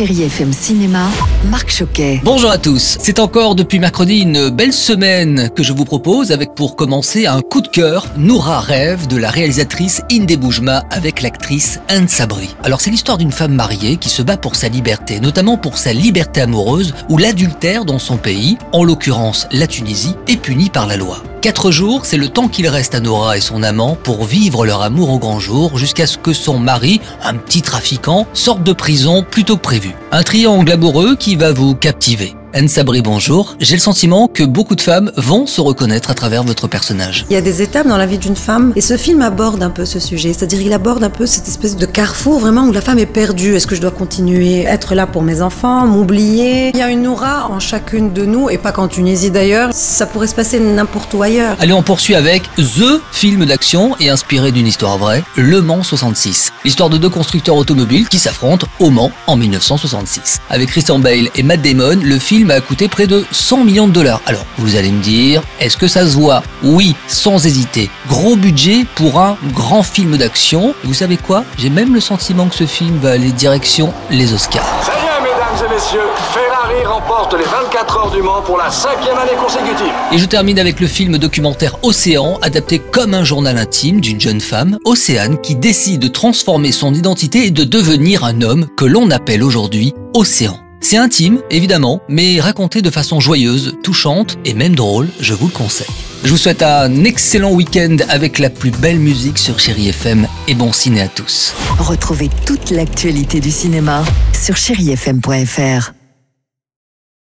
Chérie FM Cinéma, Marc Choquet. Bonjour à tous. C'est encore depuis mercredi une belle semaine que je vous propose avec pour commencer un coup de cœur, Noura rêve de la réalisatrice Inde Boujma avec l'actrice Anne Sabri. Alors c'est l'histoire d'une femme mariée qui se bat pour sa liberté, notamment pour sa liberté amoureuse où l'adultère dans son pays, en l'occurrence la Tunisie, est puni par la loi. Quatre jours, c'est le temps qu'il reste à Nora et son amant pour vivre leur amour au grand jour jusqu'à ce que son mari, un petit trafiquant, sorte de prison plus tôt que prévu. Un triangle amoureux qui va vous captiver. Anne Sabri, bonjour. J'ai le sentiment que beaucoup de femmes vont se reconnaître à travers votre personnage. Il y a des étapes dans la vie d'une femme et ce film aborde un peu ce sujet. C'est-à-dire il aborde un peu cette espèce de carrefour vraiment où la femme est perdue. Est-ce que je dois continuer à être là pour mes enfants, m'oublier? Il y a une aura en chacune de nous et pas qu'en Tunisie d'ailleurs. Ça pourrait se passer n'importe où ailleurs. Allez, on poursuit avec THE film d'action et inspiré d'une histoire vraie, Le Mans 66. L'histoire de deux constructeurs automobiles qui s'affrontent au Mans en 1966. Avec Christian Bale et Matt Damon, le film a coûté près de 100 millions de dollars. Alors, vous allez me dire, est-ce que ça se voit? Oui, sans hésiter. Gros budget pour un grand film d'action. Vous savez quoi? J'ai même le sentiment que ce film va aller direction les Oscars. Ça y est, mesdames et messieurs, Ferrari remporte les 24 heures du Mans pour la cinquième année consécutive. Et je termine avec le film documentaire Océan, adapté comme un journal intime d'une jeune femme, Océane, qui décide de transformer son identité et de devenir un homme que l'on appelle aujourd'hui Océan. C'est intime, évidemment, mais raconté de façon joyeuse, touchante et même drôle, je vous le conseille. Je vous souhaite un excellent week-end avec la plus belle musique sur Chéri FM et bon ciné à tous. Retrouvez toute l'actualité du cinéma sur chérifm.fr.